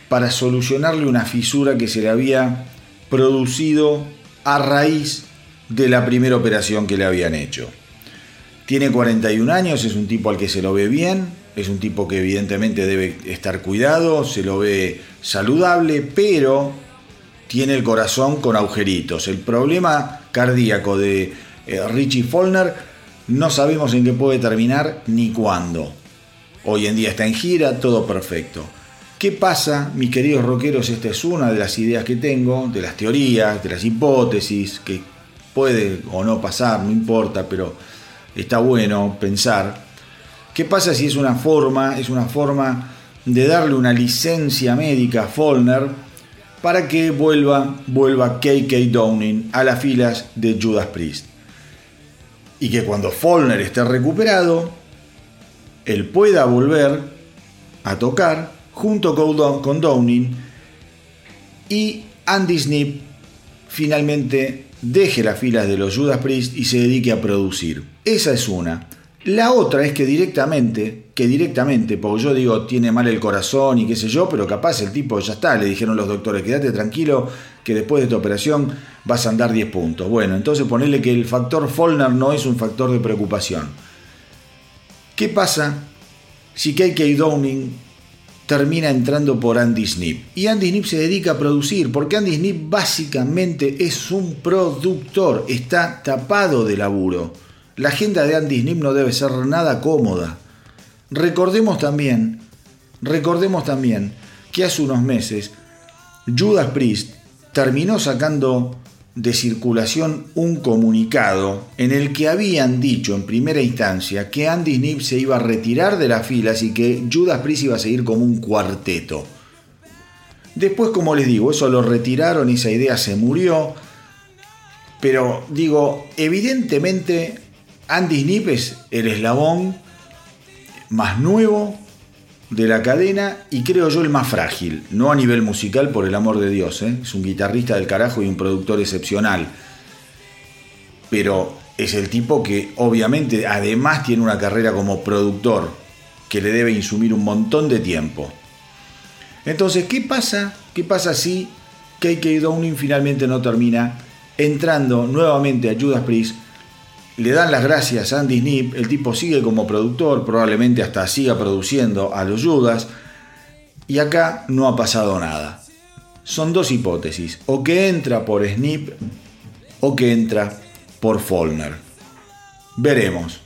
para solucionarle una fisura que se le había producido a raíz de la primera operación que le habían hecho. Tiene 41 años, es un tipo al que se lo ve bien, es un tipo que evidentemente debe estar cuidado, se lo ve saludable, pero tiene el corazón con agujeritos. El problema cardíaco de eh, Richie Follner no sabemos en qué puede terminar ni cuándo. Hoy en día está en gira, todo perfecto. ¿Qué pasa, mis queridos rockeros? Esta es una de las ideas que tengo, de las teorías, de las hipótesis, que puede o no pasar, no importa, pero está bueno pensar. ¿Qué pasa si es una forma, es una forma de darle una licencia médica a Follner para que vuelva, vuelva KK Downing a las filas de Judas Priest? Y que cuando Follner esté recuperado, él pueda volver a tocar junto con Downing y Andy Snip finalmente deje las filas de los Judas Priest y se dedique a producir. Esa es una. La otra es que directamente, que directamente, porque yo digo, tiene mal el corazón y qué sé yo, pero capaz el tipo ya está, le dijeron los doctores, quédate tranquilo que después de tu operación vas a andar 10 puntos. Bueno, entonces ponerle que el factor Follner no es un factor de preocupación. ¿Qué pasa si KK Downing termina entrando por Andy Snip? Y Andy Snip se dedica a producir, porque Andy Snip básicamente es un productor, está tapado de laburo. La agenda de Andy Snip no debe ser nada cómoda. Recordemos también, recordemos también que hace unos meses Judas Priest terminó sacando de circulación un comunicado en el que habían dicho en primera instancia que Andy Snip se iba a retirar de las filas y que Judas Priest iba a seguir como un cuarteto. Después, como les digo, eso lo retiraron, esa idea se murió. Pero digo, evidentemente Andy Snip es el eslabón más nuevo de la cadena y creo yo el más frágil, no a nivel musical por el amor de Dios, ¿eh? es un guitarrista del carajo y un productor excepcional, pero es el tipo que obviamente además tiene una carrera como productor que le debe insumir un montón de tiempo. Entonces, ¿qué pasa? ¿Qué pasa si KK Downing finalmente no termina entrando nuevamente a Judas Priest le dan las gracias a Andy Snip, el tipo sigue como productor, probablemente hasta siga produciendo a los Judas, y acá no ha pasado nada. Son dos hipótesis, o que entra por Snip o que entra por Follner. Veremos,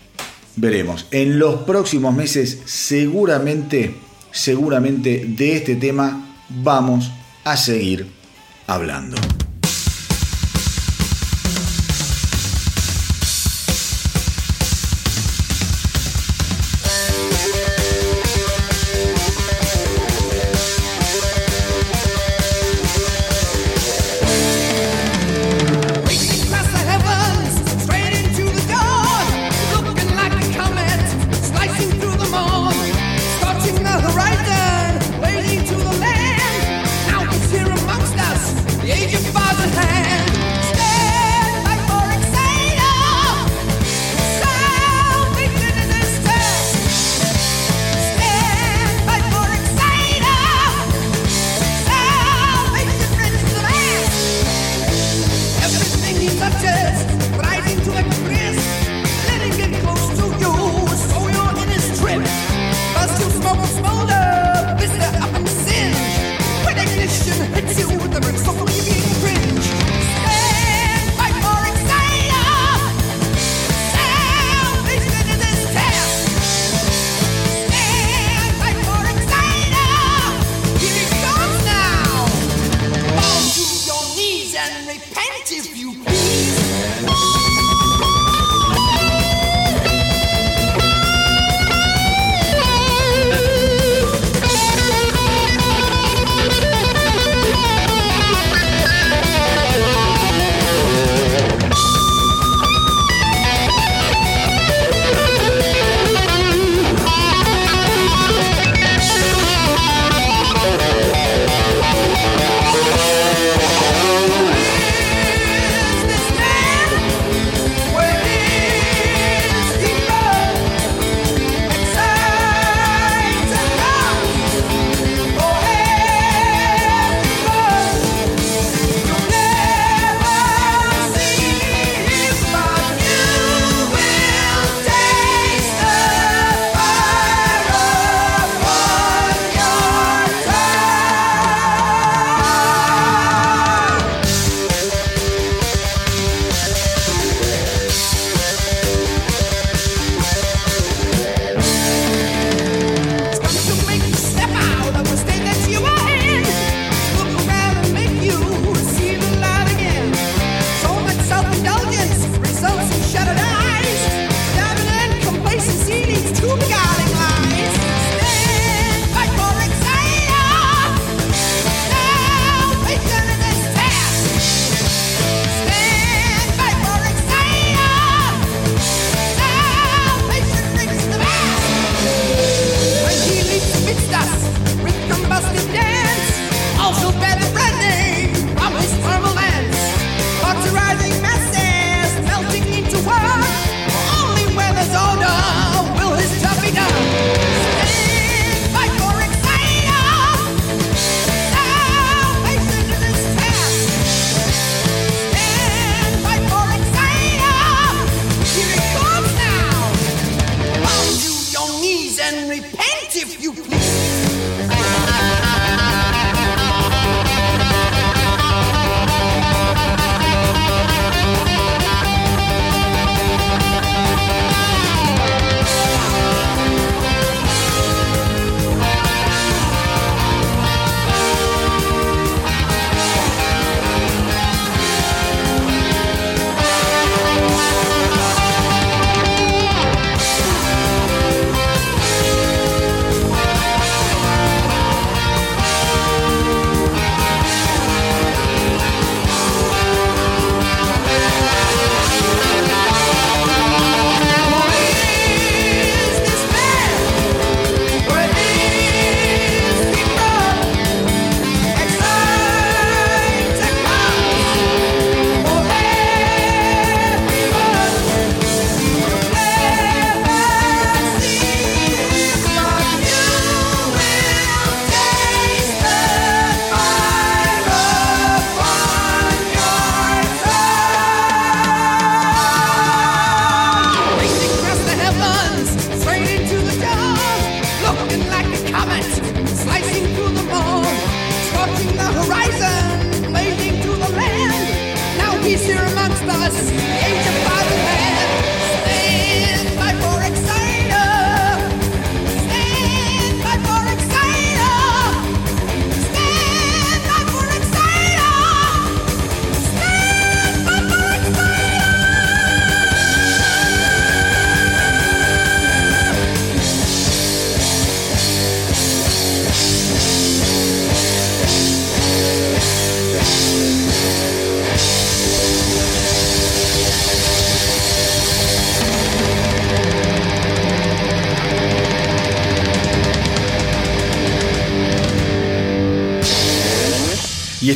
veremos. En los próximos meses seguramente, seguramente de este tema vamos a seguir hablando.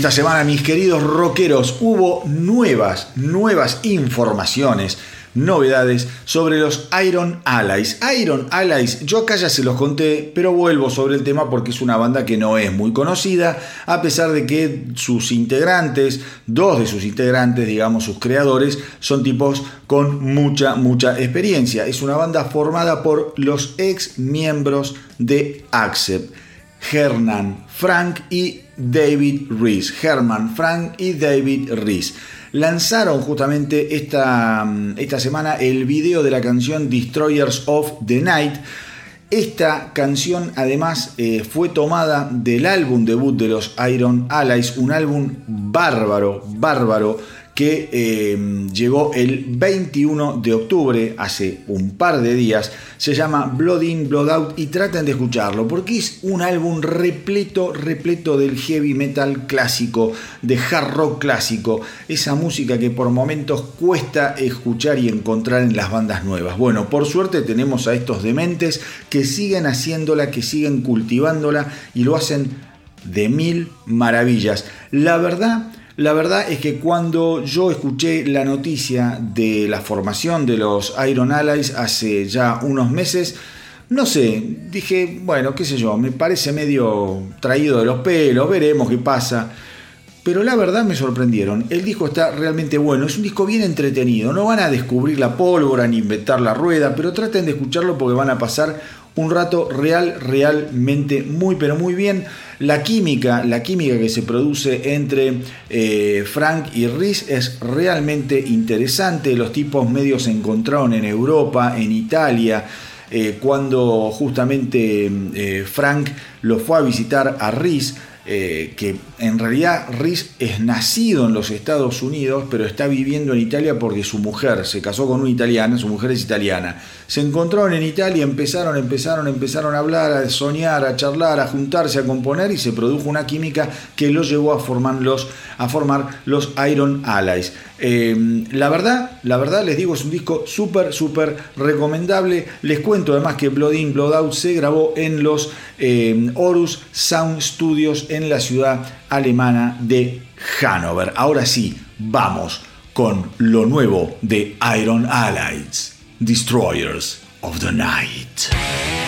Esta semana, mis queridos rockeros, hubo nuevas, nuevas informaciones, novedades sobre los Iron Allies. Iron Allies, yo acá ya se los conté, pero vuelvo sobre el tema porque es una banda que no es muy conocida, a pesar de que sus integrantes, dos de sus integrantes, digamos sus creadores, son tipos con mucha, mucha experiencia. Es una banda formada por los ex miembros de Accept. Hernan Frank y David Rees. Herman Frank y David Rees. Lanzaron justamente esta, esta semana el video de la canción Destroyers of the Night. Esta canción además eh, fue tomada del álbum debut de los Iron Allies, un álbum bárbaro, bárbaro, que eh, llegó el 21 de octubre, hace un par de días. Se llama Blood In, Blood Out y traten de escucharlo porque es un álbum repleto, repleto del heavy metal clásico, de hard rock clásico, esa música que por momentos cuesta escuchar y encontrar en las bandas nuevas. Bueno, por suerte tenemos a estos dementes que siguen haciéndola, que siguen cultivándola y lo hacen de mil maravillas. La verdad la verdad es que cuando yo escuché la noticia de la formación de los Iron Allies hace ya unos meses, no sé, dije, bueno, qué sé yo, me parece medio traído de los pelos, veremos qué pasa. Pero la verdad me sorprendieron. El disco está realmente bueno, es un disco bien entretenido. No van a descubrir la pólvora ni inventar la rueda, pero traten de escucharlo porque van a pasar un rato real, realmente muy, pero muy bien. La química, la química que se produce entre eh, Frank y Rhys es realmente interesante. Los tipos medios se encontraron en Europa, en Italia. eh, cuando justamente eh, Frank lo fue a visitar a Rhys, eh, que en realidad Rhys es nacido en los Estados Unidos, pero está viviendo en Italia porque su mujer se casó con una italiana, su mujer es italiana. Se encontraron en Italia, empezaron, empezaron, empezaron a hablar, a soñar, a charlar, a juntarse, a componer y se produjo una química que los llevó a formar los, a formar los Iron Allies. Eh, la verdad, la verdad les digo, es un disco súper, súper recomendable. Les cuento además que Blood In, Blood Out se grabó en los eh, Horus Sound Studios en la ciudad alemana de Hannover. Ahora sí, vamos con lo nuevo de Iron Allies, Destroyers of the Night.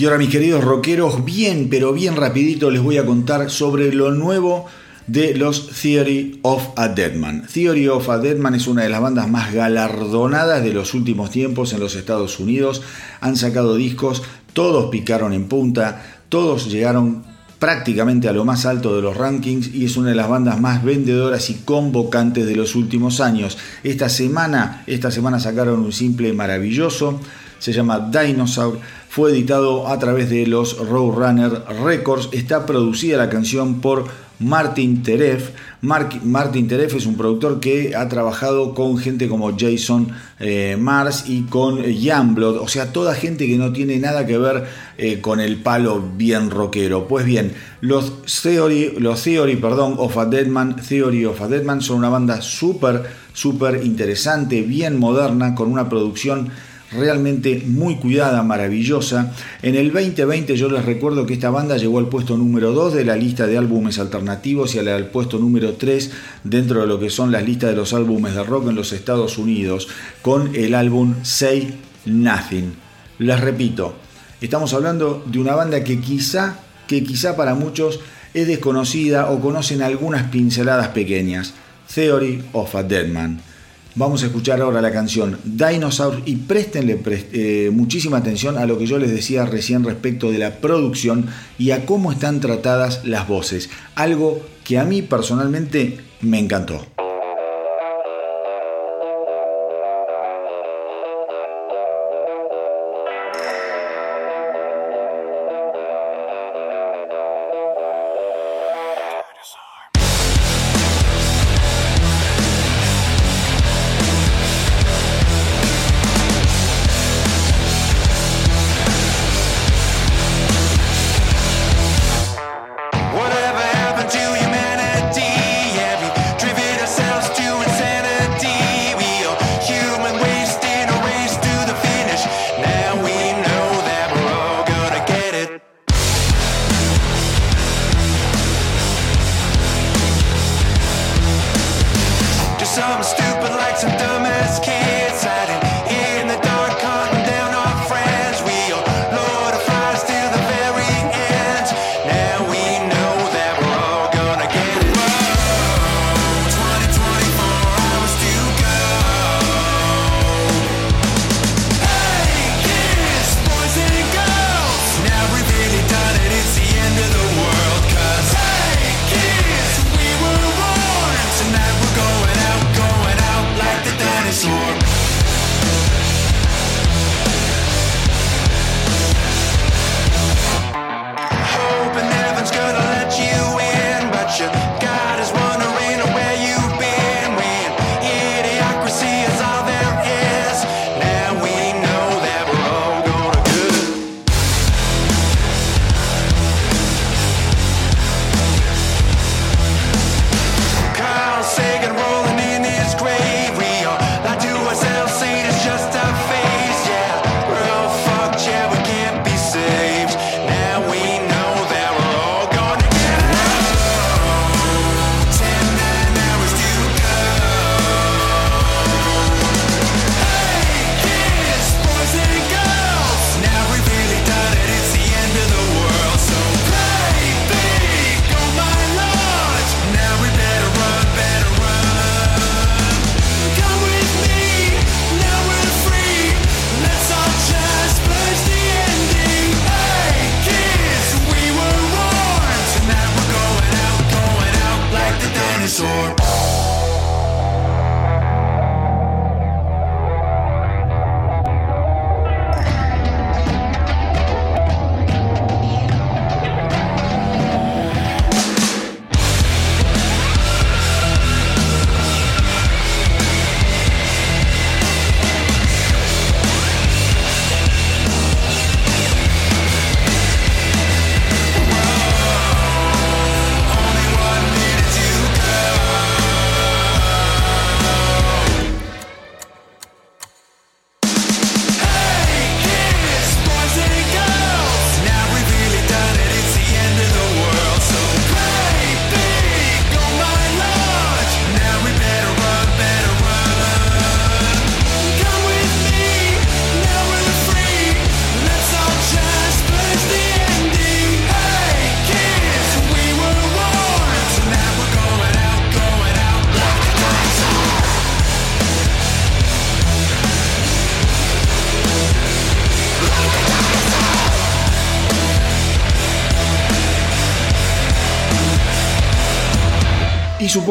Y ahora mis queridos rockeros, bien pero bien rapidito les voy a contar sobre lo nuevo de los Theory of a Deadman. Theory of a Deadman es una de las bandas más galardonadas de los últimos tiempos en los Estados Unidos. Han sacado discos, todos picaron en punta, todos llegaron prácticamente a lo más alto de los rankings y es una de las bandas más vendedoras y convocantes de los últimos años. Esta semana, esta semana sacaron un simple maravilloso, se llama Dinosaur, fue editado a través de los Roadrunner Records, está producida la canción por Martin Teref. Martin Teref es un productor que ha trabajado con gente como Jason eh, Mars y con Youngblood, o sea, toda gente que no tiene nada que ver eh, con el palo bien rockero. Pues bien, los Theory, los Theory perdón, of a Deadman, Theory of a Deadman son una banda súper, súper interesante, bien moderna, con una producción realmente muy cuidada, maravillosa. En el 2020 yo les recuerdo que esta banda llegó al puesto número 2 de la lista de álbumes alternativos y al puesto número 3 dentro de lo que son las listas de los álbumes de rock en los Estados Unidos con el álbum Say Nothing. Les repito, estamos hablando de una banda que quizá, que quizá para muchos es desconocida o conocen algunas pinceladas pequeñas. Theory of a Deadman. Vamos a escuchar ahora la canción Dinosaur y préstenle eh, muchísima atención a lo que yo les decía recién respecto de la producción y a cómo están tratadas las voces. Algo que a mí personalmente me encantó.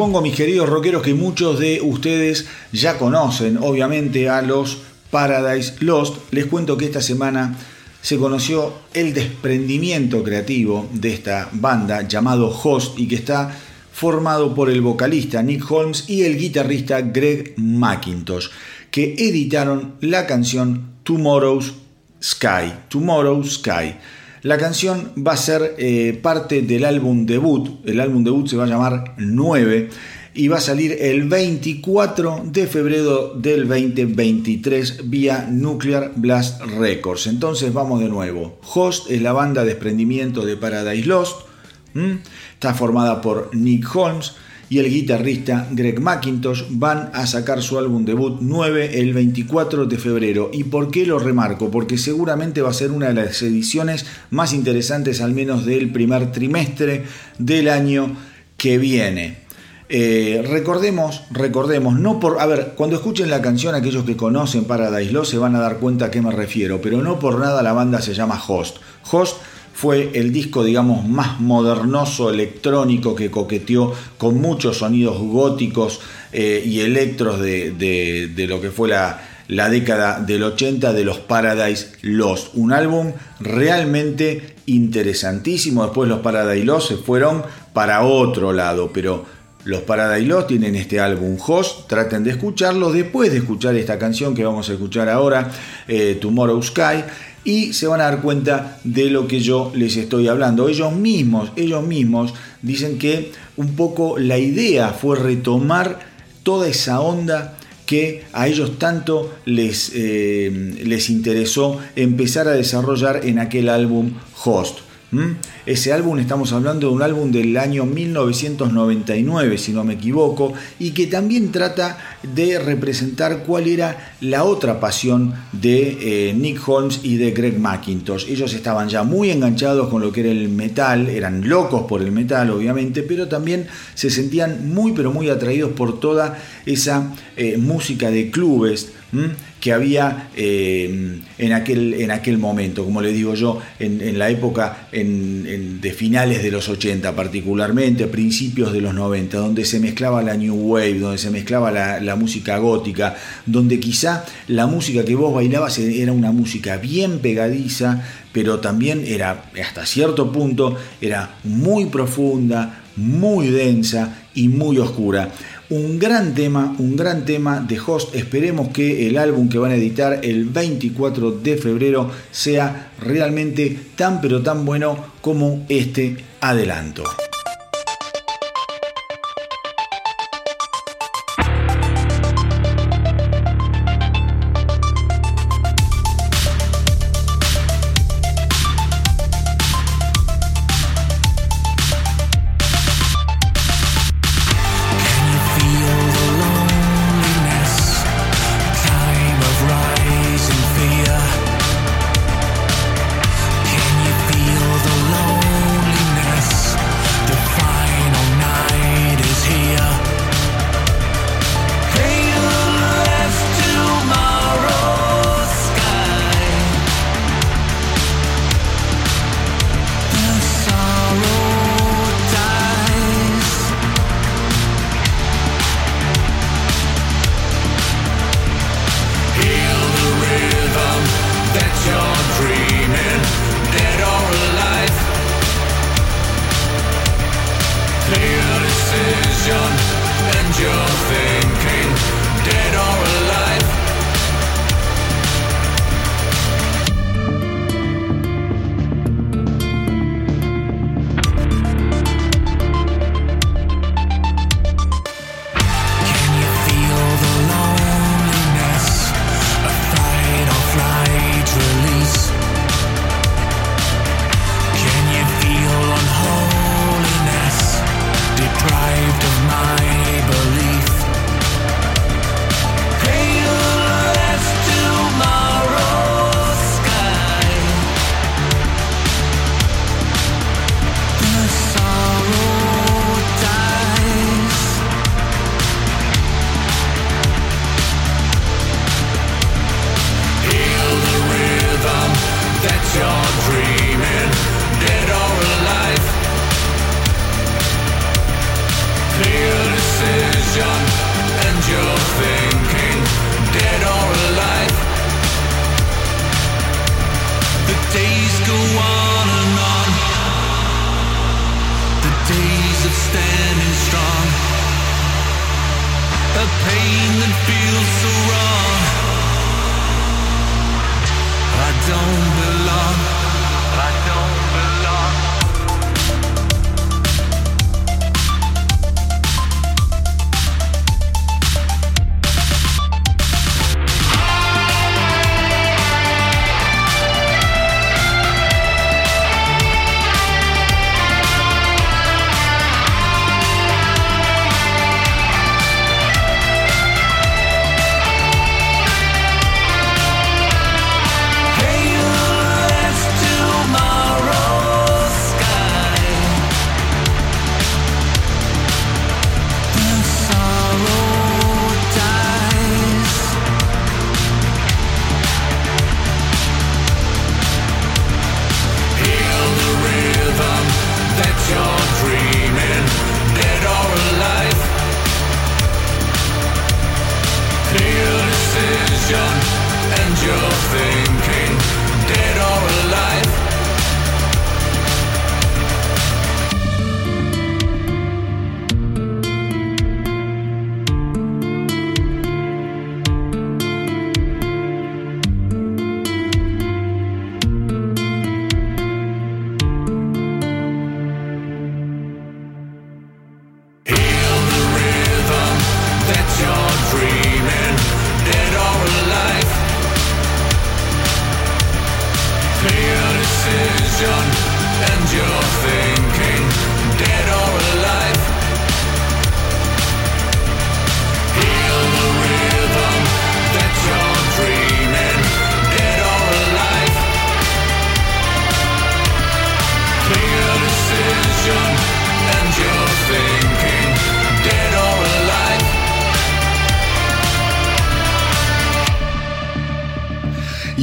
Supongo, mis queridos rockeros, que muchos de ustedes ya conocen, obviamente, a los Paradise Lost. Les cuento que esta semana se conoció el desprendimiento creativo de esta banda llamado Host y que está formado por el vocalista Nick Holmes y el guitarrista Greg McIntosh, que editaron la canción Tomorrow's Sky. Tomorrow's Sky. La canción va a ser eh, parte del álbum debut. El álbum debut se va a llamar 9 y va a salir el 24 de febrero del 2023 vía Nuclear Blast Records. Entonces vamos de nuevo. Host es la banda de desprendimiento de Paradise Lost. Está formada por Nick Holmes y el guitarrista Greg McIntosh van a sacar su álbum debut 9 el 24 de febrero. ¿Y por qué lo remarco? Porque seguramente va a ser una de las ediciones más interesantes al menos del primer trimestre del año que viene. Eh, recordemos, recordemos, no por. A ver, cuando escuchen la canción, aquellos que conocen Paradise Lost se van a dar cuenta a qué me refiero, pero no por nada la banda se llama Host. Host fue el disco, digamos, más modernoso electrónico que coqueteó con muchos sonidos góticos eh, y electros de, de- lo que fue la, la década del 80 de los Paradise Lost. Un álbum realmente interesantísimo. Después los Paradise Lost se fueron para otro lado, pero los Paradise Lost tienen este álbum Host. Traten de escucharlo después de escuchar esta canción que vamos a escuchar ahora, eh, Tomorrow Sky. Y se van a dar cuenta de lo que yo les estoy hablando. Ellos mismos, ellos mismos dicen que un poco la idea fue retomar toda esa onda que a ellos tanto les, eh, les interesó empezar a desarrollar en aquel álbum Host. ¿M? Ese álbum estamos hablando de un álbum del año 1999, si no me equivoco, y que también trata de representar cuál era la otra pasión de eh, Nick Holmes y de Greg McIntosh. Ellos estaban ya muy enganchados con lo que era el metal, eran locos por el metal, obviamente, pero también se sentían muy, pero muy atraídos por toda esa eh, música de clubes. Que había eh, en, aquel, en aquel momento, como le digo yo, en, la época de finales de los 80 particularmente, principios de los 90, donde se mezclaba la New Wave, donde se mezclaba la, la música gótica, donde quizá la música que vos bailabas era una música bien pegadiza, pero también era, hasta cierto punto, era muy profunda, muy densa y muy oscura. Un gran tema, un gran tema de Host. Esperemos que el álbum que van a editar el 24 de febrero sea realmente tan pero tan bueno como este adelanto.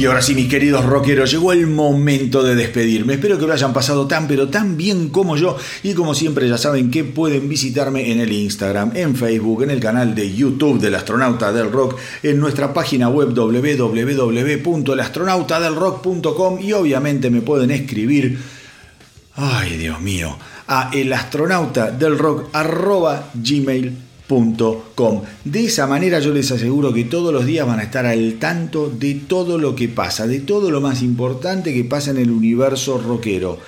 Ahora sí, mis queridos rockeros, llegó el momento de despedirme. Espero que lo hayan pasado tan pero tan bien como yo. Y como siempre ya saben que pueden visitarme en el Instagram, en Facebook, en el canal de YouTube del Astronauta del Rock, en nuestra página web www.elastronautadelrock.com y obviamente me pueden escribir, ay Dios mío, a elastronautadelrock.gmail.com De esa manera yo les aseguro que todos los días van a estar al tanto de todo lo que pasa, de todo lo más importante que pasa en el universo rockero.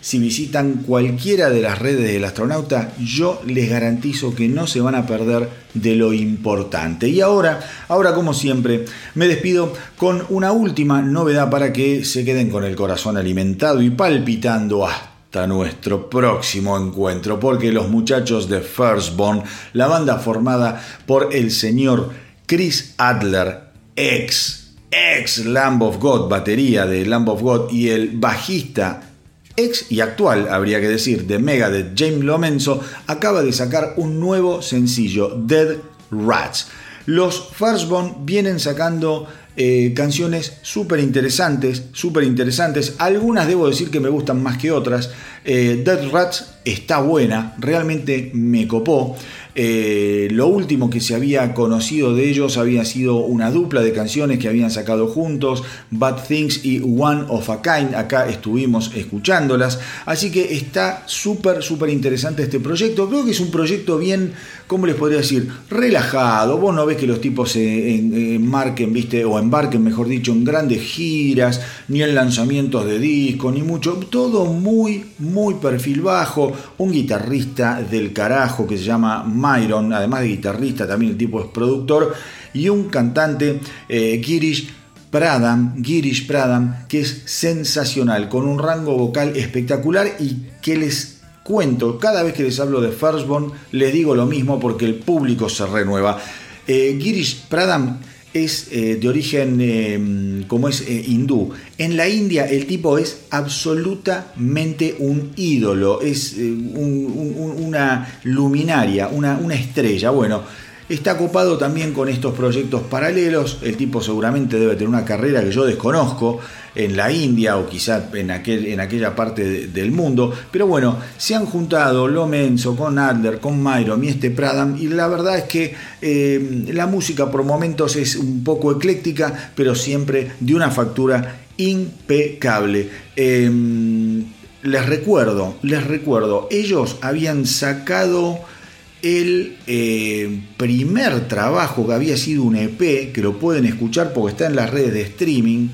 Si visitan cualquiera de las redes del astronauta, yo les garantizo que no se van a perder de lo importante. Y ahora, ahora como siempre, me despido con una última novedad para que se queden con el corazón alimentado y palpitando hasta nuestro próximo encuentro, porque los muchachos de Firstborn, la banda formada por el señor Chris Adler, ex, ex Lamb of God, batería de Lamb of God, y el bajista ex y actual, habría que decir, de Megadeth, James Lomenzo, acaba de sacar un nuevo sencillo, Dead Rats. Los Firstborn vienen sacando eh, canciones súper interesantes, súper interesantes. Algunas debo decir que me gustan más que otras. Eh, Dead Rats está buena, realmente me copó. Eh, lo último que se había conocido de ellos había sido una dupla de canciones que habían sacado juntos, Bad Things y One of a Kind. Acá estuvimos escuchándolas. Así que está súper, súper interesante este proyecto. Creo que es un proyecto bien, ¿cómo les podría decir? Relajado. Vos no ves que los tipos se enmarquen, viste, o embarquen, mejor dicho, en grandes giras, ni en lanzamientos de disco, ni mucho. Todo muy, muy perfil bajo. Un guitarrista del carajo que se llama Además de guitarrista, también el tipo es productor, y un cantante, eh, Girish Pradam, Girish Pradam, que es sensacional, con un rango vocal espectacular y que les cuento, cada vez que les hablo de Firstborn, les digo lo mismo porque el público se renueva. Eh, Girish Pradam es eh, de origen eh, como es eh, hindú. En la India el tipo es absolutamente un ídolo, es un- un- una luminaria, una, una estrella. Bueno, está copado también con estos proyectos paralelos. El tipo seguramente debe tener una carrera que yo desconozco en la India o quizá en, aquel, en aquella parte de- del mundo. Pero bueno, se han juntado Lomenzo con Adler, con Myron y este Pradam. Y la verdad es que eh, la música por momentos es un poco ecléctica, pero siempre de una factura impecable. Eh, les recuerdo, les recuerdo, ellos habían sacado el eh, primer trabajo que había sido un EP, que lo pueden escuchar porque está en las redes de streaming,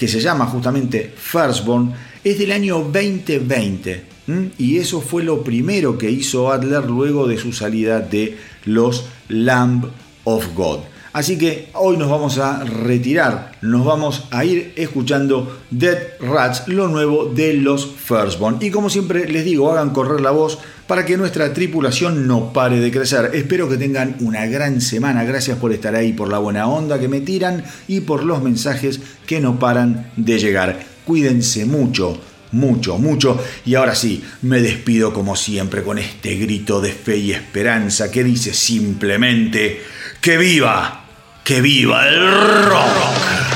que se llama justamente Firstborn, es del año 2020. ¿m? Y eso fue lo primero que hizo Adler luego de su salida de los Lamb of God. Así que hoy nos vamos a retirar, nos vamos a ir escuchando Dead Rats, lo nuevo de los Firstborn. Y como siempre les digo, hagan correr la voz para que nuestra tripulación no pare de crecer. Espero que tengan una gran semana. Gracias por estar ahí, por la buena onda que me tiran y por los mensajes que no paran de llegar. Cuídense mucho, mucho, mucho. Y ahora sí, me despido como siempre con este grito de fe y esperanza que dice simplemente que viva, que viva el rock.